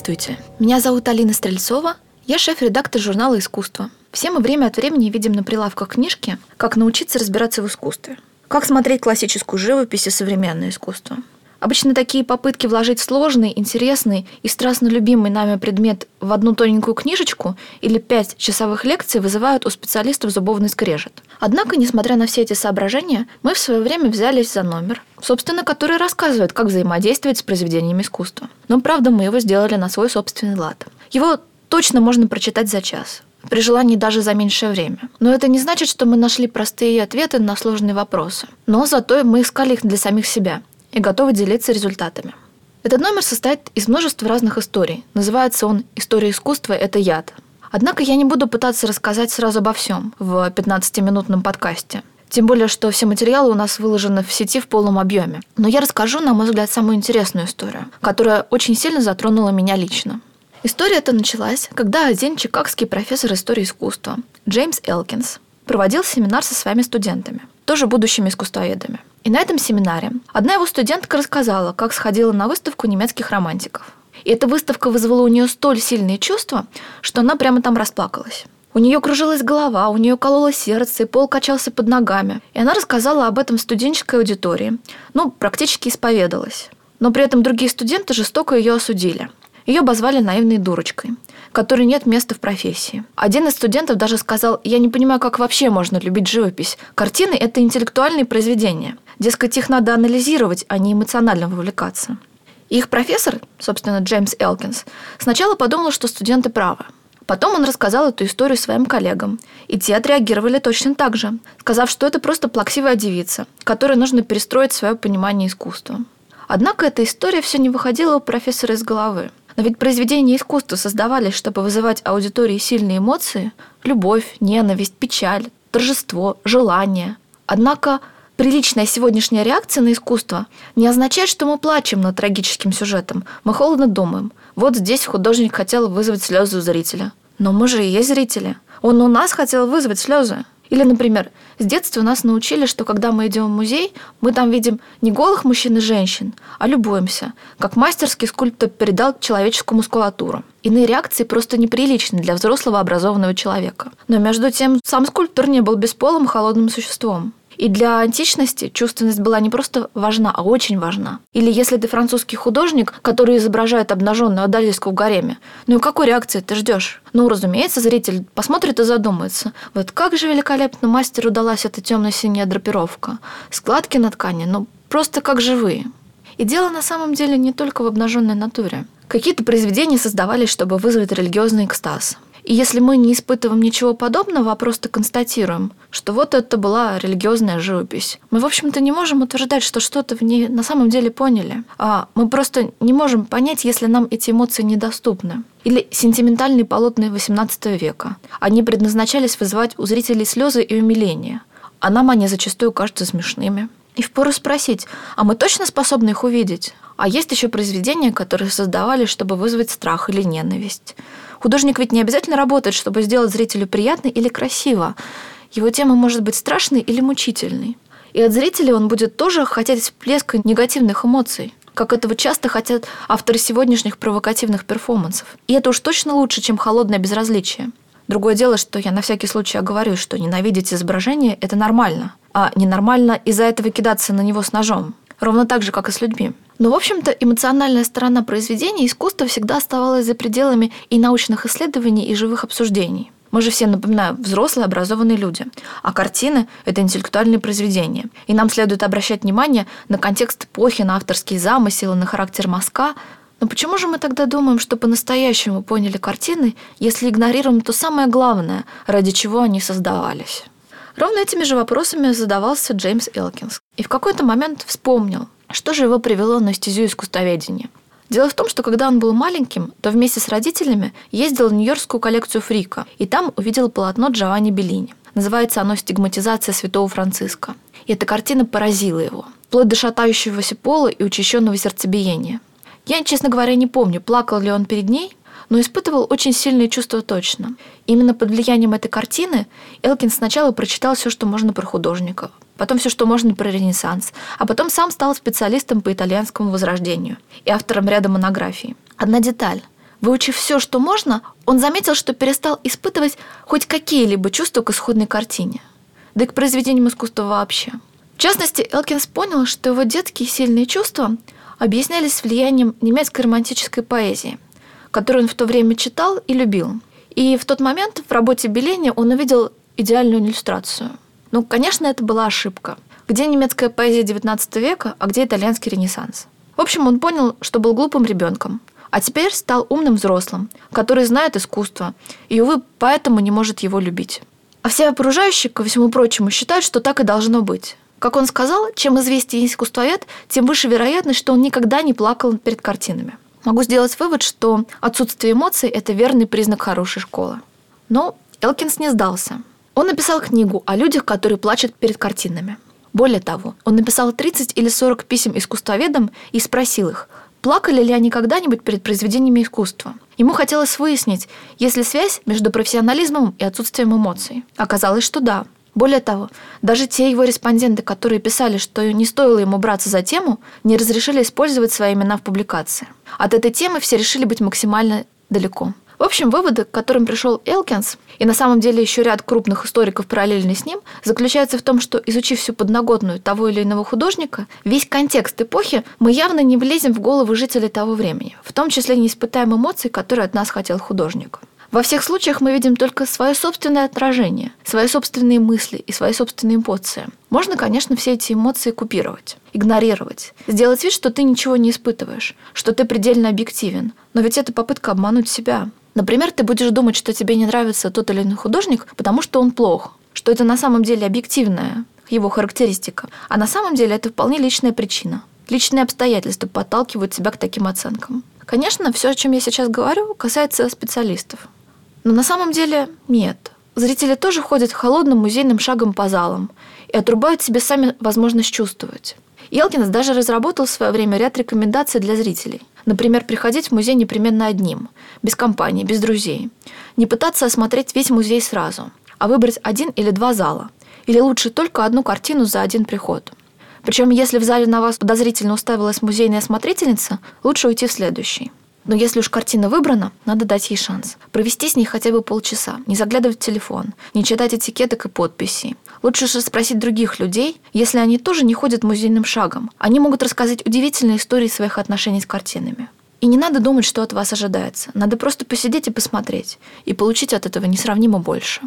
Здравствуйте, меня зовут Алина Стрельцова, я шеф-редактор журнала «Искусство». Все мы время от времени видим на прилавках книжки «Как научиться разбираться в искусстве», «Как смотреть классическую живопись и современное искусство». Обычно такие попытки вложить сложный, интересный и страстно любимый нами предмет в одну тоненькую книжечку или пять часовых лекций вызывают у специалистов зубовный скрежет. Однако, несмотря на все эти соображения, мы в свое время взялись за номер, собственно, который рассказывает, как взаимодействовать с произведениями искусства. Но, правда, мы его сделали на свой собственный лад. Его точно можно прочитать за час при желании даже за меньшее время. Но это не значит, что мы нашли простые ответы на сложные вопросы. Но зато мы искали их для самих себя и готовы делиться результатами. Этот номер состоит из множества разных историй. Называется он «История искусства – это яд». Однако я не буду пытаться рассказать сразу обо всем в 15-минутном подкасте. Тем более, что все материалы у нас выложены в сети в полном объеме. Но я расскажу, на мой взгляд, самую интересную историю, которая очень сильно затронула меня лично. История эта началась, когда один чикагский профессор истории искусства Джеймс Элкинс проводил семинар со своими студентами, тоже будущими искусствоведами. И на этом семинаре одна его студентка рассказала, как сходила на выставку немецких романтиков. И эта выставка вызвала у нее столь сильные чувства, что она прямо там расплакалась. У нее кружилась голова, у нее кололо сердце, и пол качался под ногами. И она рассказала об этом студенческой аудитории. Ну, практически исповедалась. Но при этом другие студенты жестоко ее осудили. Ее обозвали наивной дурочкой, которой нет места в профессии. Один из студентов даже сказал, я не понимаю, как вообще можно любить живопись. Картины – это интеллектуальные произведения. Дескать, их надо анализировать, а не эмоционально вовлекаться. Их профессор, собственно, Джеймс Элкинс, сначала подумал, что студенты правы. Потом он рассказал эту историю своим коллегам, и те отреагировали точно так же, сказав, что это просто плаксивая девица, которой нужно перестроить свое понимание искусства. Однако эта история все не выходила у профессора из головы. Но ведь произведения искусства создавались, чтобы вызывать аудитории сильные эмоции – любовь, ненависть, печаль, торжество, желание. Однако Приличная сегодняшняя реакция на искусство не означает, что мы плачем над трагическим сюжетом. Мы холодно думаем. Вот здесь художник хотел вызвать слезы у зрителя. Но мы же и есть зрители. Он у нас хотел вызвать слезы. Или, например, с детства нас научили, что когда мы идем в музей, мы там видим не голых мужчин и женщин, а любуемся, как мастерский скульптор передал человеческую мускулатуру. Иные реакции просто неприличны для взрослого образованного человека. Но между тем, сам скульптор не был бесполым холодным существом. И для античности чувственность была не просто важна, а очень важна. Или если ты французский художник, который изображает обнаженную Адалиску в гареме, ну и какой реакции ты ждешь? Ну, разумеется, зритель посмотрит и задумается. Вот как же великолепно мастеру удалась эта темно-синяя драпировка. Складки на ткани, ну, просто как живые. И дело на самом деле не только в обнаженной натуре. Какие-то произведения создавались, чтобы вызвать религиозный экстаз. И если мы не испытываем ничего подобного, а просто констатируем, что вот это была религиозная живопись, мы, в общем-то, не можем утверждать, что что-то в ней на самом деле поняли. А мы просто не можем понять, если нам эти эмоции недоступны. Или сентиментальные полотна XVIII века. Они предназначались вызывать у зрителей слезы и умиление. А нам они зачастую кажутся смешными. И впору спросить, а мы точно способны их увидеть? А есть еще произведения, которые создавали, чтобы вызвать страх или ненависть. Художник ведь не обязательно работает, чтобы сделать зрителю приятно или красиво. Его тема может быть страшной или мучительной. И от зрителя он будет тоже хотеть всплеска негативных эмоций как этого часто хотят авторы сегодняшних провокативных перформансов. И это уж точно лучше, чем холодное безразличие. Другое дело, что я на всякий случай оговорюсь, что ненавидеть изображение – это нормально. А ненормально из-за этого кидаться на него с ножом. Ровно так же, как и с людьми. Но, в общем-то, эмоциональная сторона произведения искусства всегда оставалась за пределами и научных исследований, и живых обсуждений. Мы же все, напоминаю, взрослые образованные люди. А картины – это интеллектуальные произведения. И нам следует обращать внимание на контекст эпохи, на авторские замыслы, на характер мазка. Но почему же мы тогда думаем, что по-настоящему поняли картины, если игнорируем то самое главное, ради чего они создавались? Ровно этими же вопросами задавался Джеймс Элкинс. И в какой-то момент вспомнил, что же его привело на стезю искусствоведения? Дело в том, что когда он был маленьким, то вместе с родителями ездил в Нью-Йоркскую коллекцию Фрика, и там увидел полотно Джованни Беллини. Называется оно «Стигматизация святого Франциска». И эта картина поразила его, вплоть до шатающегося пола и учащенного сердцебиения. Я, честно говоря, не помню, плакал ли он перед ней, но испытывал очень сильные чувства точно. Именно под влиянием этой картины Элкин сначала прочитал все, что можно про художника, потом все, что можно про Ренессанс, а потом сам стал специалистом по итальянскому возрождению и автором ряда монографий. Одна деталь. Выучив все, что можно, он заметил, что перестал испытывать хоть какие-либо чувства к исходной картине, да и к произведениям искусства вообще. В частности, Элкинс понял, что его детские сильные чувства объяснялись влиянием немецкой романтической поэзии, которую он в то время читал и любил. И в тот момент в работе Беллини он увидел идеальную иллюстрацию. Ну, конечно, это была ошибка. Где немецкая поэзия XIX века, а где итальянский ренессанс? В общем, он понял, что был глупым ребенком, а теперь стал умным взрослым, который знает искусство, и, увы, поэтому не может его любить. А все окружающие, ко всему прочему, считают, что так и должно быть. Как он сказал, чем известнее искусствовед, тем выше вероятность, что он никогда не плакал перед картинами. Могу сделать вывод, что отсутствие эмоций – это верный признак хорошей школы. Но Элкинс не сдался. Он написал книгу о людях, которые плачут перед картинами. Более того, он написал 30 или 40 писем искусствоведам и спросил их, плакали ли они когда-нибудь перед произведениями искусства. Ему хотелось выяснить, есть ли связь между профессионализмом и отсутствием эмоций. Оказалось, что да. Более того, даже те его респонденты, которые писали, что не стоило ему браться за тему, не разрешили использовать свои имена в публикации. От этой темы все решили быть максимально далеко. В общем, выводы, к которым пришел Элкинс, и на самом деле еще ряд крупных историков параллельно с ним, заключаются в том, что, изучив всю подноготную того или иного художника, весь контекст эпохи, мы явно не влезем в голову жителей того времени, в том числе не испытаем эмоций, которые от нас хотел художник. Во всех случаях мы видим только свое собственное отражение, свои собственные мысли и свои собственные эмоции. Можно, конечно, все эти эмоции купировать, игнорировать, сделать вид, что ты ничего не испытываешь, что ты предельно объективен. Но ведь это попытка обмануть себя. Например, ты будешь думать, что тебе не нравится тот или иной художник, потому что он плох, что это на самом деле объективная его характеристика, а на самом деле это вполне личная причина. Личные обстоятельства подталкивают тебя к таким оценкам. Конечно, все, о чем я сейчас говорю, касается специалистов. Но на самом деле нет. Зрители тоже ходят холодным музейным шагом по залам и отрубают себе сами возможность чувствовать. Елкинс даже разработал в свое время ряд рекомендаций для зрителей. Например, приходить в музей непременно одним, без компании, без друзей. Не пытаться осмотреть весь музей сразу, а выбрать один или два зала. Или лучше только одну картину за один приход. Причем, если в зале на вас подозрительно уставилась музейная смотрительница, лучше уйти в следующий. Но если уж картина выбрана, надо дать ей шанс. Провести с ней хотя бы полчаса, не заглядывать в телефон, не читать этикеток и подписей. Лучше же спросить других людей, если они тоже не ходят музейным шагом. Они могут рассказать удивительные истории своих отношений с картинами. И не надо думать, что от вас ожидается. Надо просто посидеть и посмотреть. И получить от этого несравнимо больше.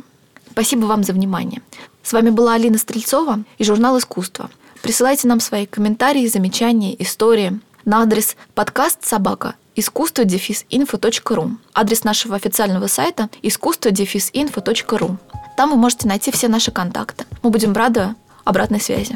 Спасибо вам за внимание. С вами была Алина Стрельцова и журнал «Искусство». Присылайте нам свои комментарии, замечания, истории на адрес подкаст собака искусство инфо.ру. Адрес нашего официального сайта искусство инфо.ру. Там вы можете найти все наши контакты. Мы будем рады обратной связи.